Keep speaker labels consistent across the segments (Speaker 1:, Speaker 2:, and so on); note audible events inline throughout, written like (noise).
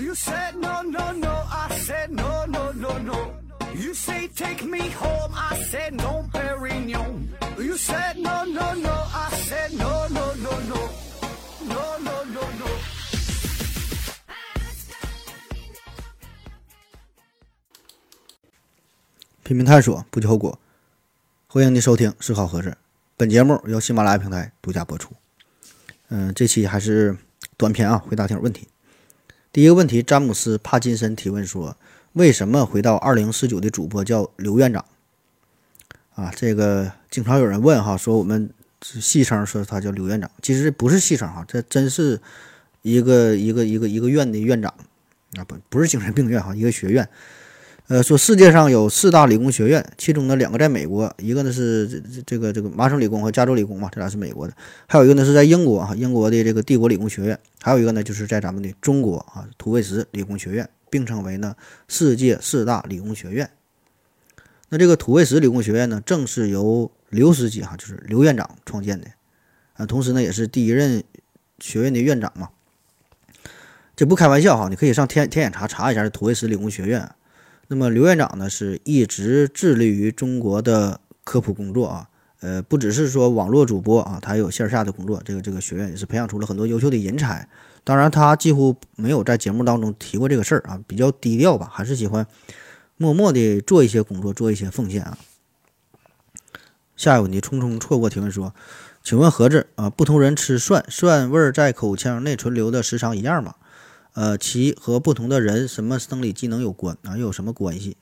Speaker 1: You said no, no, no. I said no, no, no, no. You say take me home. I said no, Perignon. You said no, no, no. I said no, no, no, no. No, no, no, no.
Speaker 2: 拼命探索，不计后果。欢迎您收听《思考盒子》，本节目由喜马拉雅平台独家播出。嗯，这期还是短片啊，回答听问题。第一个问题，詹姆斯·帕金森提问说：“为什么回到二零四九的主播叫刘院长？”啊，这个经常有人问哈，说我们戏称说他叫刘院长，其实不是戏称哈，这真是一个一个一个一个院的院长啊，不不是精神病院哈，一个学院。呃，说世界上有四大理工学院，其中呢两个在美国，一个呢是这这这个这个麻省理工和加州理工嘛，这俩是美国的，还有一个呢是在英国啊，英国的这个帝国理工学院，还有一个呢就是在咱们的中国啊土卫十理工学院，并称为呢世界四大理工学院。那这个土卫十理工学院呢，正是由刘司机哈，就是刘院长创建的，啊，同时呢也是第一任学院的院长嘛。这不开玩笑哈，你可以上天天眼查查一下这土卫十理工学院。那么刘院长呢，是一直致力于中国的科普工作啊，呃，不只是说网络主播啊，他有线下的工作。这个这个学院也是培养出了很多优秀的人才。当然，他几乎没有在节目当中提过这个事儿啊，比较低调吧，还是喜欢默默的做一些工作，做一些奉献啊。下一个问题，匆匆错过提问说，请问盒子啊，不同人吃蒜，蒜味在口腔内存留的时长一样吗？呃，其和不同的人什么生理机能有关啊？又有什么关系？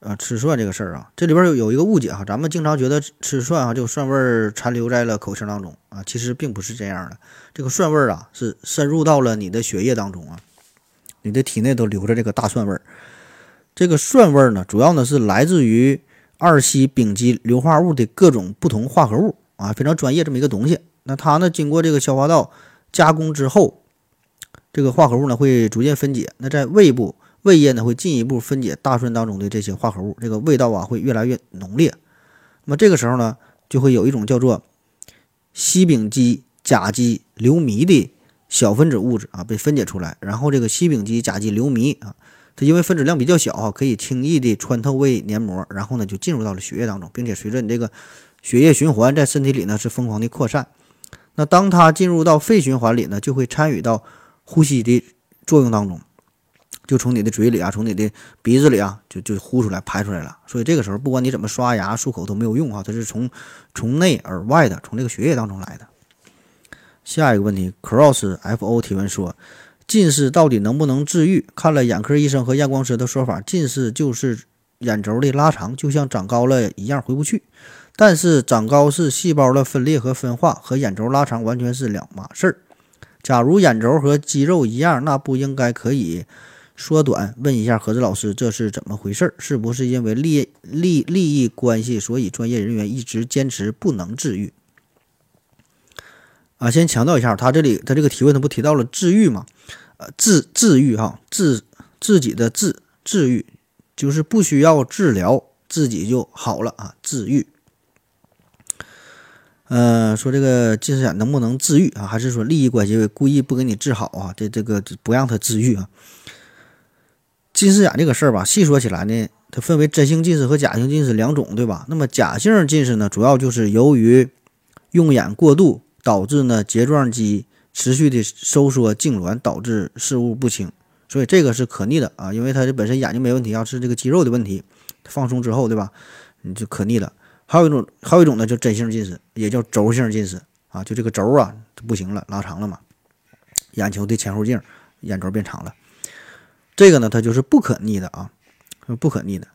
Speaker 2: 啊，吃蒜这个事儿啊，这里边有有一个误解哈，咱们经常觉得吃蒜啊，就蒜味儿残留在了口腔当中啊，其实并不是这样的。这个蒜味儿啊，是深入到了你的血液当中啊，你的体内都留着这个大蒜味儿。这个蒜味儿呢，主要呢是来自于二烯丙基硫化物的各种不同化合物啊，非常专业这么一个东西。那它呢，经过这个消化道加工之后。这个化合物呢会逐渐分解，那在胃部胃液呢会进一步分解大蒜当中的这些化合物，这个味道啊会越来越浓烈。那么这个时候呢，就会有一种叫做烯丙基甲基硫醚的小分子物质啊被分解出来，然后这个烯丙基甲基硫醚啊，它因为分子量比较小啊，可以轻易的穿透胃黏膜，然后呢就进入到了血液当中，并且随着你这个血液循环在身体里呢是疯狂的扩散。那当它进入到肺循环里呢，就会参与到呼吸的作用当中，就从你的嘴里啊，从你的鼻子里啊，就就呼出来、排出来了。所以这个时候，不管你怎么刷牙、漱口都没有用啊，它是从从内而外的，从这个血液当中来的。下一个问题，cross fo 提问说，近视到底能不能治愈？看了眼科医生和验光师的说法，近视就是眼轴的拉长，就像长高了一样回不去。但是长高是细胞的分裂和分化，和眼轴拉长完全是两码事儿。假如眼轴和肌肉一样，那不应该可以缩短？问一下何子老师，这是怎么回事？是不是因为利利利益关系，所以专业人员一直坚持不能治愈？啊，先强调一下，他这里他这个提问他不提到了治愈吗？呃，治治愈哈，治自己的治治愈，就是不需要治疗，自己就好了啊，治愈。呃，说这个近视眼能不能治愈啊？还是说利益关系故意不给你治好啊？这这个不让他治愈啊？近视眼这个事儿吧，细说起来呢，它分为真性近视和假性近视两种，对吧？那么假性近视呢，主要就是由于用眼过度导致呢睫状肌持续的收缩痉挛，导致视物不清，所以这个是可逆的啊，因为它这本身眼睛没问题，要是这个肌肉的问题放松之后，对吧？你就可逆的。还有一种，还有一种呢，叫真性近视，也叫轴性近视啊，就这个轴啊它不行了，拉长了嘛，眼球的前后径，眼轴变长了。这个呢，它就是不可逆的啊，不可逆的。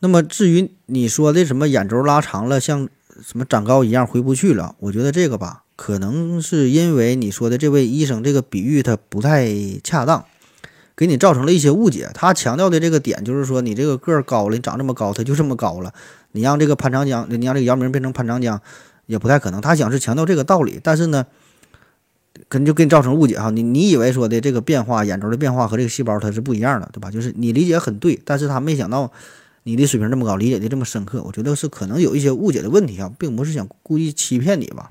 Speaker 2: 那么至于你说的什么眼轴拉长了，像什么长高一样回不去了，我觉得这个吧，可能是因为你说的这位医生这个比喻它不太恰当，给你造成了一些误解。他强调的这个点就是说，你这个个儿高了，你长这么高，它就这么高了。你让这个潘长江，你让这个姚明变成潘长江，也不太可能。他想是强调这个道理，但是呢，可能就给你造成误解哈。你你以为说的这个变化，眼轴的变化和这个细胞它是不一样的，对吧？就是你理解很对，但是他没想到你的水平这么高，理解的这么深刻。我觉得是可能有一些误解的问题啊，并不是想故意欺骗你吧。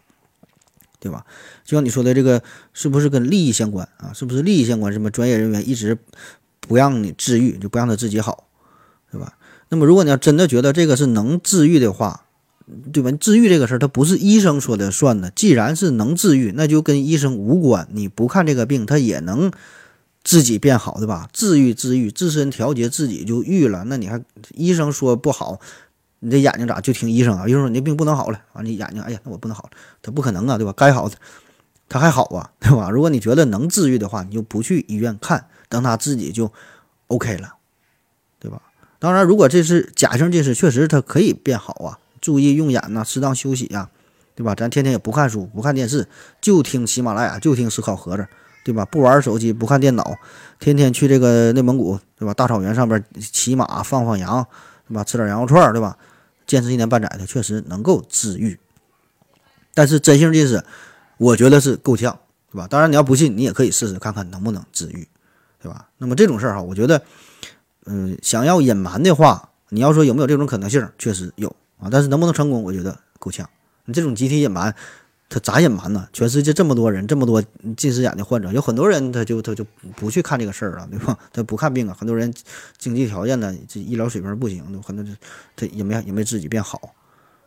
Speaker 2: 对吧？就像你说的这个，是不是跟利益相关啊？是不是利益相关？什么专业人员一直不让你治愈，就不让他自己好，对吧？那么如果你要真的觉得这个是能治愈的话，对吧？治愈这个事儿，它不是医生说的算的。既然是能治愈，那就跟医生无关。你不看这个病，它也能自己变好，对吧？治愈治愈，自身调节自己就愈了。那你还医生说不好？你这眼睛咋就听医生啊？医生说你这病不能好了啊！你眼睛，哎呀，那我不能好了，他不可能啊，对吧？该好的他还好啊，对吧？如果你觉得能治愈的话，你就不去医院看，等他自己就 OK 了，对吧？当然，如果这是假性近视，确实它可以变好啊。注意用眼呐，适当休息呀，对吧？咱天天也不看书，不看电视，就听喜马拉雅，就听思考盒子，对吧？不玩手机，不看电脑，天天去这个内蒙古，对吧？大草原上边骑马，放放羊，对吧？吃点羊肉串，对吧？坚持一年半载的，确实能够治愈。但是真性近视，我觉得是够呛，对吧？当然，你要不信，你也可以试试看看能不能治愈，对吧？那么这种事儿哈，我觉得，嗯，想要隐瞒的话，你要说有没有这种可能性，确实有啊。但是能不能成功，我觉得够呛。你这种集体隐瞒。他咋隐瞒呢？全世界这么多人，这么多近视眼的患者，有很多人他就他就不去看这个事儿了，对吧？他不看病啊。很多人经济条件呢，这医疗水平不行，很多他也没也没自己变好，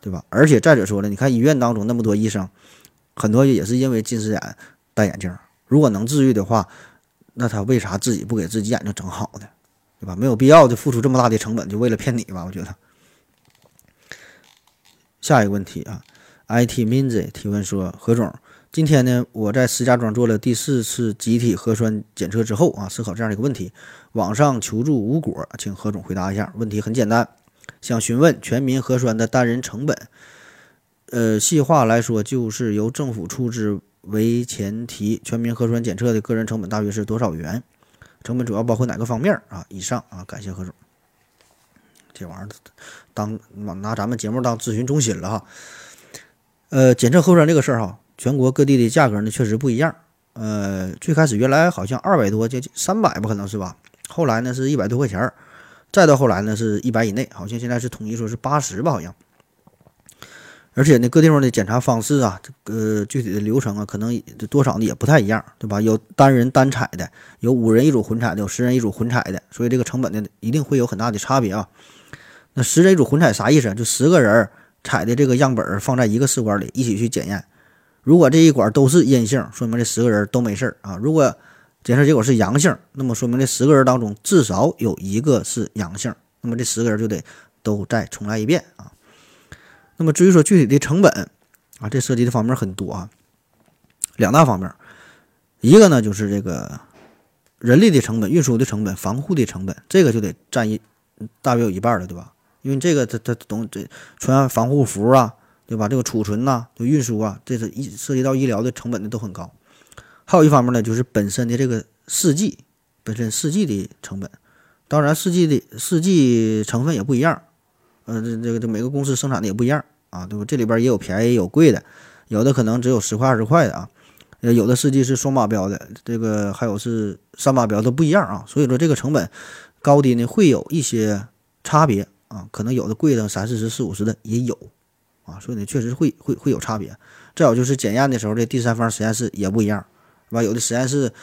Speaker 2: 对吧？而且再者说了，你看医院当中那么多医生，很多也是因为近视眼戴眼镜。如果能治愈的话，那他为啥自己不给自己眼睛整好呢？对吧？没有必要就付出这么大的成本，就为了骗你吧？我觉得。下一个问题啊。It minzy 提问说：“何总，今天呢，我在石家庄做了第四次集体核酸检测之后啊，思考这样的一个问题：网上求助无果，请何总回答一下。问题很简单，想询问全民核酸的单人成本。呃，细化来说，就是由政府出资为前提，全民核酸检测的个人成本大约是多少元？成本主要包括哪个方面啊？以上啊，感谢何总。这玩意儿当拿咱们节目当咨询中心了哈。”呃，检测核酸这个事儿哈，全国各地的价格呢确实不一样。呃，最开始原来好像二百多，接近三百吧，可能是吧。后来呢是一百多块钱儿，再到后来呢是一百以内，好像现在是统一说是八十吧，好像。而且呢，各地方的检查方式啊，这个具体的流程啊，可能多少呢也不太一样，对吧？有单人单采的，有五人一组混采的，有十人一组混采的，所以这个成本呢一定会有很大的差别啊。那十人一组混采啥意思？就十个人。采的这个样本放在一个试管里一起去检验，如果这一管都是阴性，说明这十个人都没事儿啊。如果检测结果是阳性，那么说明这十个人当中至少有一个是阳性，那么这十个人就得都再重来一遍啊。那么至于说具体的成本啊，这涉及的方面很多啊，两大方面，一个呢就是这个人力的成本、运输的成本、防护的成本，这个就得占一大约有一半了，对吧？因为这个，它它懂这穿防护服啊，对吧？这个储存呐，就运输啊，这是一涉及到医疗的成本的都很高。还有一方面呢，就是本身的这个试剂本身试剂的成本，当然试剂的试剂成分也不一样，呃，这这个这每个公司生产的也不一样啊，对吧？这里边也有便宜有贵的，有的可能只有十块二十块的啊，呃，有的试剂是双靶标的，这个还有是三靶标都不一样啊，所以说这个成本高低呢会有一些差别。啊，可能有的贵的三四十、四五十的也有，啊，所以呢，确实会会会有差别。再有就是检验的时候，这第三方实验室也不一样，是吧？有的实验室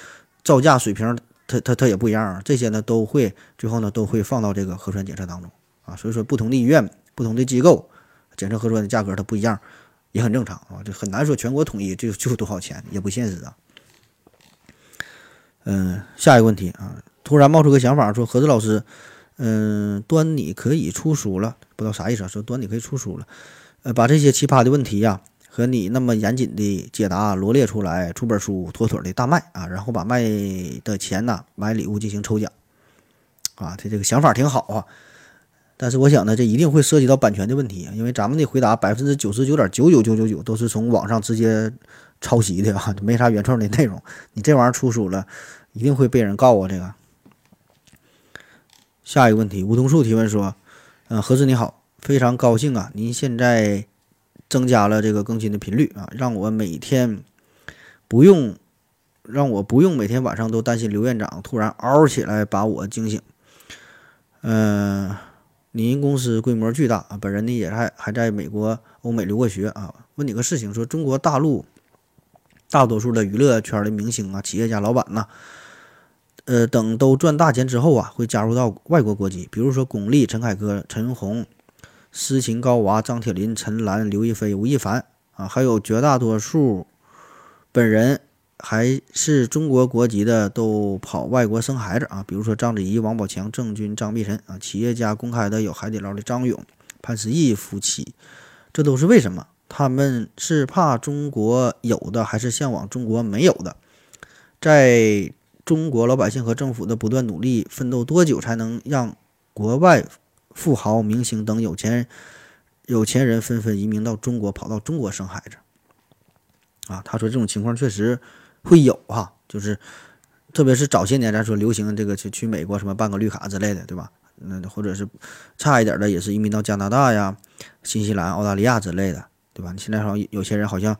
Speaker 2: 造价水平，它它它也不一样。这些呢，都会最后呢都会放到这个核酸检测当中啊。所以说，不同的医院、不同的机构检测核酸的价格它不一样，也很正常啊。这很难说全国统一就就多少钱，也不现实啊。嗯，下一个问题啊，突然冒出个想法，说何子老师。嗯，端你可以出书了，不知道啥意思啊？说端你可以出书了，呃，把这些奇葩的问题呀和你那么严谨的解答罗列出来，出本书妥妥的大卖啊，然后把卖的钱呢买礼物进行抽奖，啊，他这个想法挺好啊，但是我想呢，这一定会涉及到版权的问题，因为咱们的回答百分之九十九点九九九九九都是从网上直接抄袭的啊，没啥原创的内容，你这玩意儿出书了，一定会被人告啊，这个。下一个问题，梧桐树提问说：“嗯，何子你好，非常高兴啊，您现在增加了这个更新的频率啊，让我每天不用让我不用每天晚上都担心刘院长突然嗷起来把我惊醒。嗯，您公司规模巨大啊，本人呢也还还在美国、欧美留过学啊。问你个事情，说中国大陆大多数的娱乐圈的明星啊、企业家、老板呐，呃，等都赚大钱之后啊，会加入到外国国籍，比如说巩俐、陈凯歌、陈红、斯琴高娃、张铁林、陈岚、刘亦菲、吴亦凡啊，还有绝大多数本人还是中国国籍的，都跑外国生孩子啊，比如说章子怡、王宝强、郑钧、张碧晨啊，企业家公开的有海底捞的张勇、潘石屹夫妻，这都是为什么？他们是怕中国有的，还是向往中国没有的？在中国老百姓和政府的不断努力奋斗，多久才能让国外富豪、明星等有钱有钱人纷纷移民到中国，跑到中国生孩子？啊，他说这种情况确实会有哈，就是特别是早些年咱说流行这个去去美国什么办个绿卡之类的，对吧？那或者是差一点的，也是移民到加拿大呀、新西兰、澳大利亚之类的。对吧？现在好像有些人好像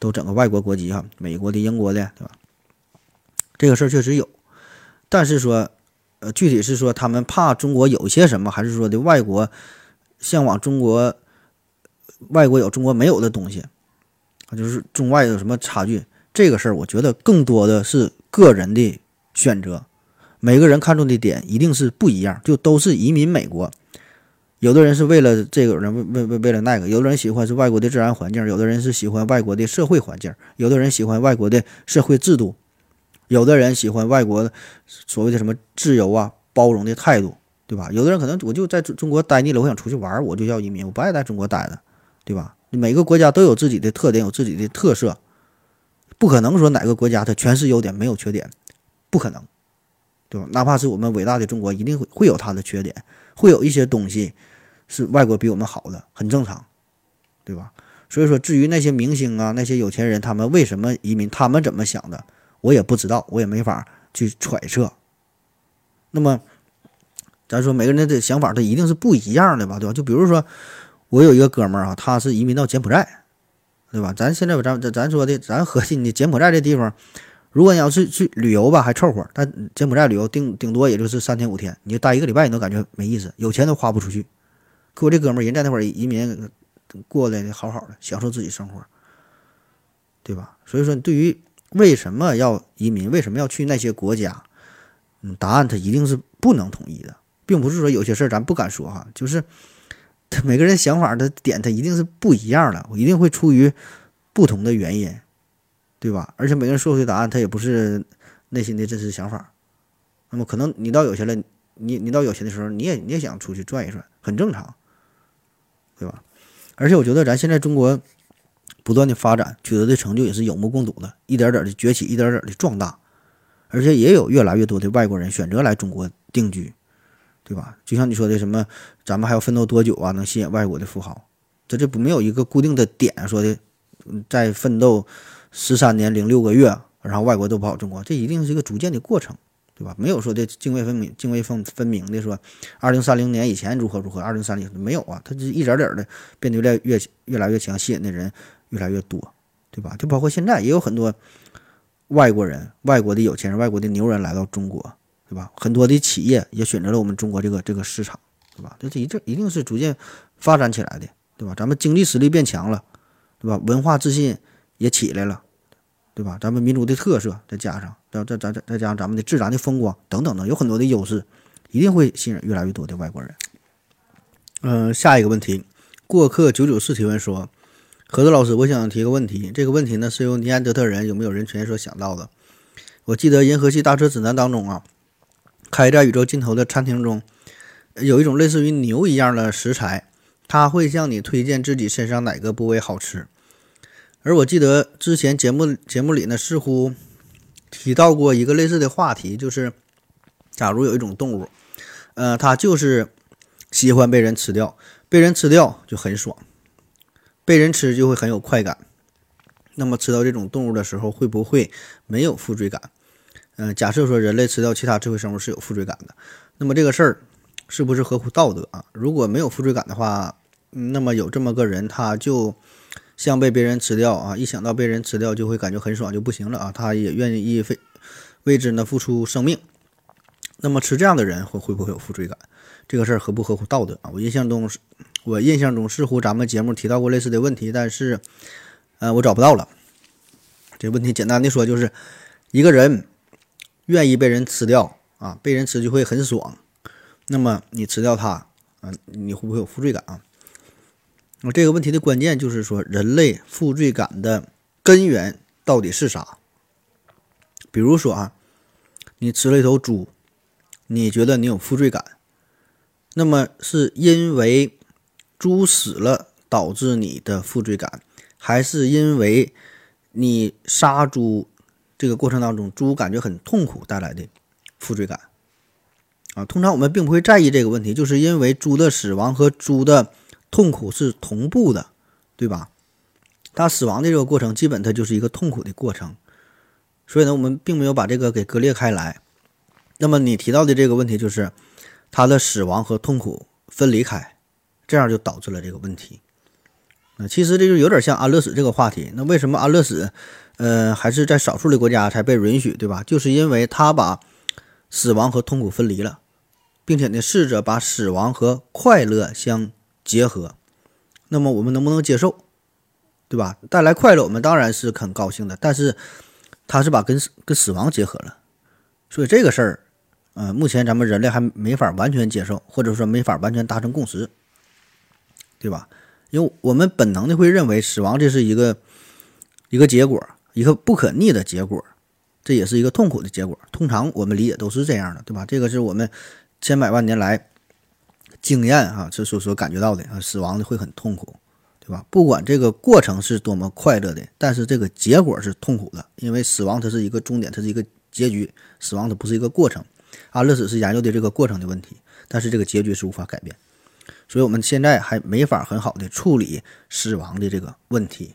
Speaker 2: 都整个外国国籍哈，美国的、英国的，对吧？这个事儿确实有，但是说，呃，具体是说他们怕中国有些什么，还是说的外国向往中国，外国有中国没有的东西啊？就是中外有什么差距？这个事儿，我觉得更多的是个人的选择，每个人看重的点一定是不一样，就都是移民美国。有的人是为了这个人，为为为为了那个；有的人喜欢是外国的自然环境，有的人是喜欢外国的社会环境，有的人喜欢外国的社会制度，有的人喜欢外国所谓的什么自由啊、包容的态度，对吧？有的人可能我就在中国待腻了，我想出去玩，我就要移民，我不爱在中国待的，对吧？每个国家都有自己的特点，有自己的特色，不可能说哪个国家它全是优点没有缺点，不可能，对吧？哪怕是我们伟大的中国，一定会会有它的缺点，会有一些东西。是外国比我们好的，很正常，对吧？所以说，至于那些明星啊，那些有钱人，他们为什么移民，他们怎么想的，我也不知道，我也没法去揣测。那么，咱说每个人的想法，他一定是不一样的吧，对吧？就比如说，我有一个哥们儿啊，他是移民到柬埔寨，对吧？咱现在咱咱咱说的，咱核心的柬埔寨这地方，如果你要是去旅游吧，还凑合；但柬埔寨旅游顶顶多也就是三天五天，你就待一个礼拜，你都感觉没意思，有钱都花不出去。可我这哥们儿人在那块儿移民过来的好好的，享受自己生活，对吧？所以说，对于为什么要移民，为什么要去那些国家，嗯，答案他一定是不能统一的，并不是说有些事儿咱不敢说哈，就是他 (laughs) 每个人想法的点他一定是不一样的，我一定会出于不同的原因，对吧？而且每个人说出的答案他也不是内心的真实想法，那么可能你到有钱了，你你到有钱的时候，你也你也想出去转一转，很正常。对吧？而且我觉得咱现在中国不断的发展，取得的成就也是有目共睹的，一点点的崛起，一点点的壮大，而且也有越来越多的外国人选择来中国定居，对吧？就像你说的什么，咱们还要奋斗多久啊，能吸引外国的富豪？这这不没有一个固定的点，说的在奋斗十三年零六个月，然后外国都跑中国，这一定是一个逐渐的过程。对吧？没有说的泾渭分明、泾渭分分明的说，二零三零年以前如何如何，二零三零没有啊？它是一点点的变得越越越来越强，吸引的人越来越多，对吧？就包括现在也有很多外国人、外国的有钱人、外国的牛人来到中国，对吧？很多的企业也选择了我们中国这个这个市场，对吧？这这一这一定是逐渐发展起来的，对吧？咱们经济实力变强了，对吧？文化自信也起来了。对吧？咱们民族的特色，再加上再再再再加上咱们的自然的风光等等的，有很多的优势，一定会吸引越来越多的外国人。嗯，下一个问题，过客九九四提问说：“何子老师，我想提个问题。这个问题呢，是由尼安德特人有没有人权所想到的。我记得《银河系大车指南》当中啊，开在宇宙尽头的餐厅中，有一种类似于牛一样的食材，它会向你推荐自己身上哪个部位好吃。”而我记得之前节目节目里呢，似乎提到过一个类似的话题，就是假如有一种动物，呃，它就是喜欢被人吃掉，被人吃掉就很爽，被人吃就会很有快感。那么吃到这种动物的时候，会不会没有负罪感？嗯，假设说人类吃掉其他智慧生物是有负罪感的，那么这个事儿是不是合乎道德啊？如果没有负罪感的话，那么有这么个人，他就。像被别人吃掉啊，一想到被人吃掉就会感觉很爽，就不行了啊！他也愿意为为之呢付出生命。那么吃这样的人会会不会有负罪感？这个事儿合不合乎道德啊？我印象中是，我印象中似乎咱们节目提到过类似的问题，但是，呃，我找不到了。这问题简单的说就是，一个人愿意被人吃掉啊，被人吃就会很爽。那么你吃掉它啊，你会不会有负罪感啊？那这个问题的关键就是说，人类负罪感的根源到底是啥？比如说啊，你吃了一头猪，你觉得你有负罪感，那么是因为猪死了导致你的负罪感，还是因为你杀猪这个过程当中猪感觉很痛苦带来的负罪感？啊，通常我们并不会在意这个问题，就是因为猪的死亡和猪的痛苦是同步的，对吧？他死亡的这个过程，基本它就是一个痛苦的过程。所以呢，我们并没有把这个给割裂开来。那么你提到的这个问题，就是他的死亡和痛苦分离开，这样就导致了这个问题。那其实这就有点像安乐死这个话题。那为什么安乐死，呃，还是在少数的国家才被允许，对吧？就是因为他把死亡和痛苦分离了，并且呢，试着把死亡和快乐相结合。那么我们能不能接受，对吧？带来快乐，我们当然是很高兴的，但是。他是把跟跟死亡结合了，所以这个事儿，呃，目前咱们人类还没法完全接受，或者说没法完全达成共识，对吧？因为我们本能的会认为死亡这是一个一个结果，一个不可逆的结果，这也是一个痛苦的结果。通常我们理解都是这样的，对吧？这个是我们千百万年来经验啊，这所所感觉到的啊，死亡的会很痛苦。对吧？不管这个过程是多么快乐的，但是这个结果是痛苦的，因为死亡它是一个终点，它是一个结局。死亡它不是一个过程。安乐死是研究的这个过程的问题，但是这个结局是无法改变。所以我们现在还没法很好的处理死亡的这个问题。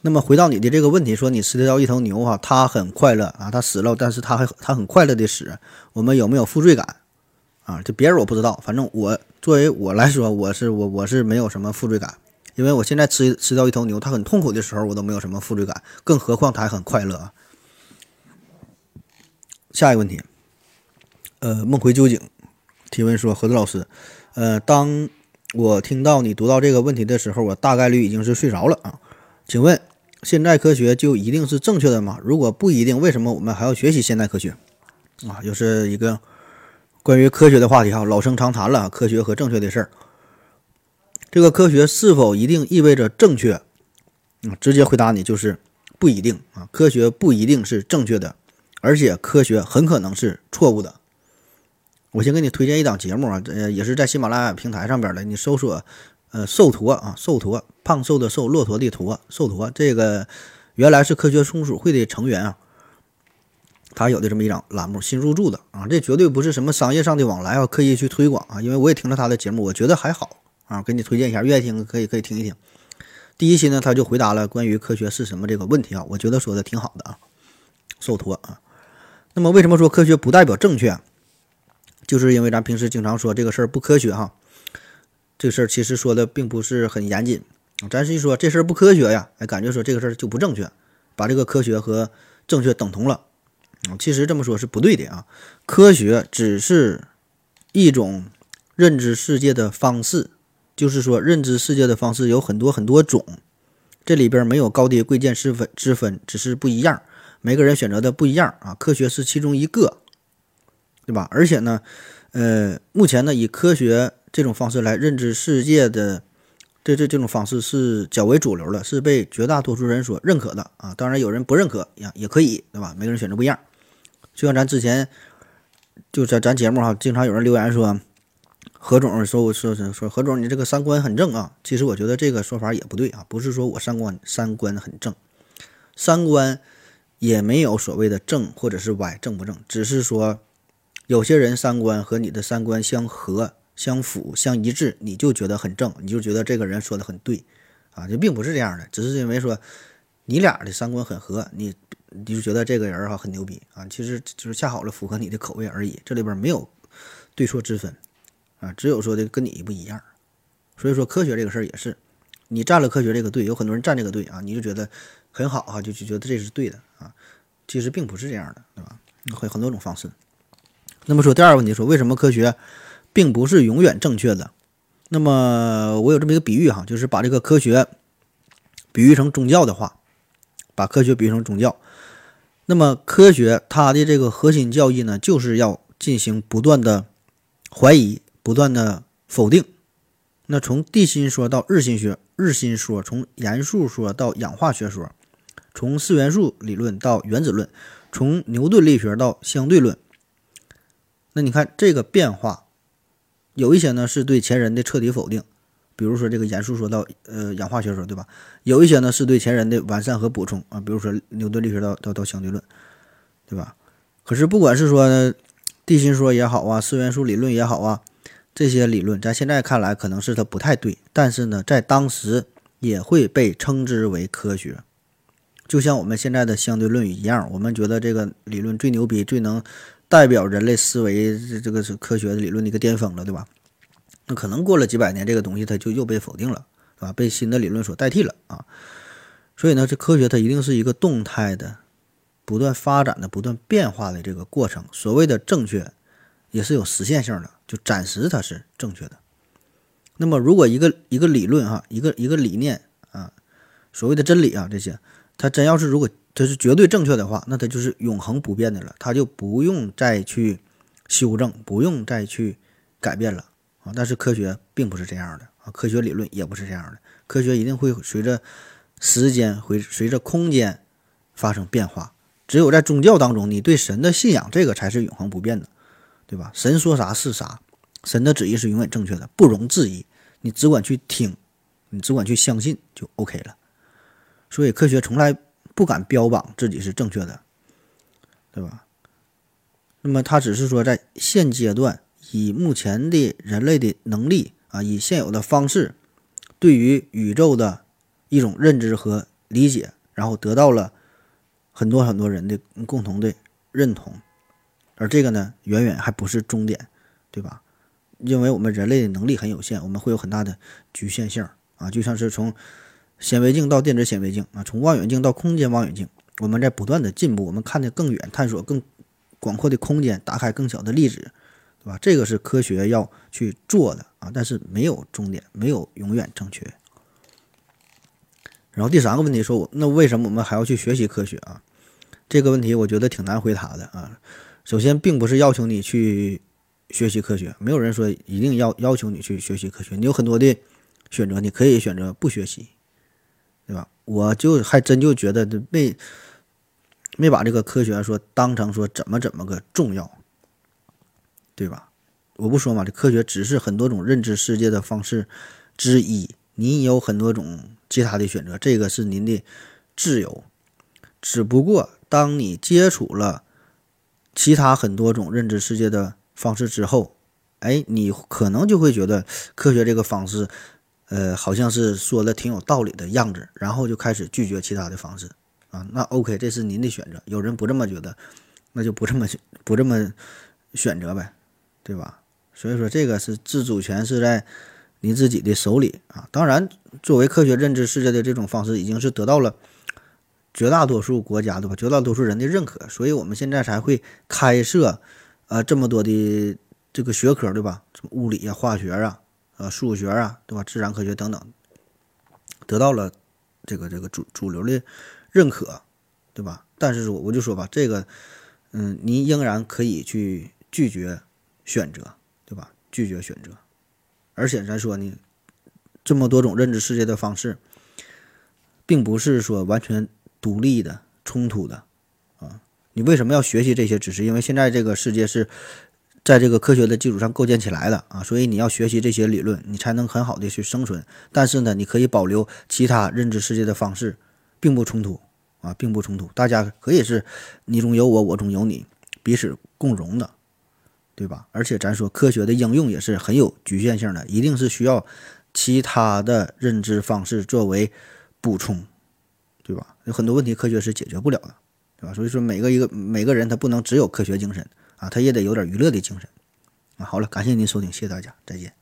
Speaker 2: 那么回到你的这个问题，说你吃掉一头牛哈，它很快乐啊，它死了，但是它还它很快乐的死，我们有没有负罪感啊？这别人我不知道，反正我作为我来说，我是我我是没有什么负罪感。因为我现在吃吃掉一头牛，它很痛苦的时候，我都没有什么负罪感，更何况它还很快乐啊。下一个问题，呃，梦回究竟提问说：何子老师，呃，当我听到你读到这个问题的时候，我大概率已经是睡着了啊。请问，现代科学就一定是正确的吗？如果不一定，为什么我们还要学习现代科学？啊，又是一个关于科学的话题哈，老生常谈了，科学和正确的事儿。这个科学是否一定意味着正确？啊，直接回答你就是不一定啊。科学不一定是正确的，而且科学很可能是错误的。我先给你推荐一档节目啊，呃，也是在喜马拉雅平台上边的。你搜索，呃，瘦驼啊，瘦驼，胖瘦的瘦，骆驼的驼，瘦驼。这个原来是科学松鼠会的成员啊，他有的这么一档栏目，新入驻的啊，这绝对不是什么商业上的往来啊，刻意去推广啊，因为我也听了他的节目，我觉得还好。啊，给你推荐一下，愿意听可以可以听一听。第一期呢，他就回答了关于科学是什么这个问题啊，我觉得说的挺好的啊。受托啊，那么为什么说科学不代表正确？就是因为咱平时经常说这个事儿不科学哈，这事儿其实说的并不是很严谨。咱是一说这事儿不科学呀，哎，感觉说这个事儿就不正确，把这个科学和正确等同了。啊，其实这么说是不对的啊，科学只是一种认知世界的方式。就是说，认知世界的方式有很多很多种，这里边没有高低贵贱之分之分，只是不一样。每个人选择的不一样啊，科学是其中一个，对吧？而且呢，呃，目前呢，以科学这种方式来认知世界的，这这这种方式是较为主流的，是被绝大多数人所认可的啊。当然，有人不认可呀，也可以，对吧？每个人选择不一样。就像咱之前就在咱节目哈，经常有人留言说。何总说：“我说说说何总，你这个三观很正啊。其实我觉得这个说法也不对啊，不是说我三观三观很正，三观也没有所谓的正或者是歪，正不正？只是说有些人三观和你的三观相合、相符、相一致，你就觉得很正，你就觉得这个人说的很对啊。就并不是这样的，只是因为说你俩的三观很合，你你就觉得这个人哈很牛逼啊。其实就是恰好了符合你的口味而已，这里边没有对错之分。”啊，只有说的跟你不一样，所以说科学这个事儿也是，你站了科学这个队，有很多人站这个队啊，你就觉得很好啊，就就觉得这是对的啊，其实并不是这样的，对吧？会很多种方式。那么说第二个问题，说为什么科学并不是永远正确的？那么我有这么一个比喻哈，就是把这个科学比喻成宗教的话，把科学比喻成宗教。那么科学它的这个核心教义呢，就是要进行不断的怀疑，不断的否定。那从地心说到日心学，日心说从元素说到氧化学说，从四元素理论到原子论，从牛顿力学到相对论。那你看这个变化，有一些呢是对前人的彻底否定，比如说这个严肃说到呃氧化学说，对吧？有一些呢是对前人的完善和补充啊，比如说牛顿力学到到到相对论，对吧？可是不管是说地心说也好啊，四元素理论也好啊，这些理论咱现在看来可能是它不太对，但是呢，在当时也会被称之为科学，就像我们现在的相对论一样，我们觉得这个理论最牛逼，最能代表人类思维这这个是科学的理论的一个巅峰了，对吧？那可能过了几百年，这个东西它就又被否定了。是吧？被新的理论所代替了啊，所以呢，这科学它一定是一个动态的、不断发展的、不断变化的这个过程。所谓的正确，也是有实现性的，就暂时它是正确的。那么，如果一个一个理论哈，一个一个理念啊，所谓的真理啊，这些，它真要是如果这是绝对正确的话，那它就是永恒不变的了，它就不用再去修正，不用再去改变了啊。但是科学并不是这样的。啊，科学理论也不是这样的，科学一定会随着时间、会随着空间发生变化。只有在宗教当中，你对神的信仰，这个才是永恒不变的，对吧？神说啥是啥，神的旨意是永远正确的，不容置疑。你只管去听，你只管去相信就 OK 了。所以，科学从来不敢标榜自己是正确的，对吧？那么，他只是说在现阶段，以目前的人类的能力。啊，以现有的方式，对于宇宙的一种认知和理解，然后得到了很多很多人的共同的认同，而这个呢，远远还不是终点，对吧？因为我们人类的能力很有限，我们会有很大的局限性啊，就像是从显微镜到电子显微镜啊，从望远镜到空间望远镜，我们在不断的进步，我们看得更远，探索更广阔的空间，打开更小的粒子。对吧？这个是科学要去做的啊，但是没有终点，没有永远正确。然后第三个问题说，那为什么我们还要去学习科学啊？这个问题我觉得挺难回答的啊。首先，并不是要求你去学习科学，没有人说一定要要求你去学习科学，你有很多的选择，你可以选择不学习，对吧？我就还真就觉得没没把这个科学说当成说怎么怎么个重要。对吧？我不说嘛，这科学只是很多种认知世界的方式之一，你有很多种其他的选择，这个是您的自由。只不过当你接触了其他很多种认知世界的方式之后，哎，你可能就会觉得科学这个方式，呃，好像是说的挺有道理的样子，然后就开始拒绝其他的方式啊。那 OK，这是您的选择。有人不这么觉得，那就不这么不这么选择呗。对吧？所以说这个是自主权是在你自己的手里啊。当然，作为科学认知世界的这种方式，已经是得到了绝大多数国家对吧？绝大多数人的认可，所以我们现在才会开设呃这么多的这个学科，对吧？什么物理啊、化学啊、呃数学啊，对吧？自然科学等等，得到了这个这个主主流的认可，对吧？但是说我就说吧，这个嗯，你仍然可以去拒绝。选择，对吧？拒绝选择，而且咱说呢，这么多种认知世界的方式，并不是说完全独立的、冲突的啊。你为什么要学习这些？知识因为现在这个世界是在这个科学的基础上构建起来的啊，所以你要学习这些理论，你才能很好的去生存。但是呢，你可以保留其他认知世界的方式，并不冲突啊，并不冲突。大家可以是你中有我，我中有你，彼此共荣的。对吧？而且咱说科学的应用也是很有局限性的，一定是需要其他的认知方式作为补充，对吧？有很多问题科学是解决不了的，对吧？所以说每个一个每个人他不能只有科学精神啊，他也得有点娱乐的精神啊。好了，感谢您收听，谢谢大家，再见。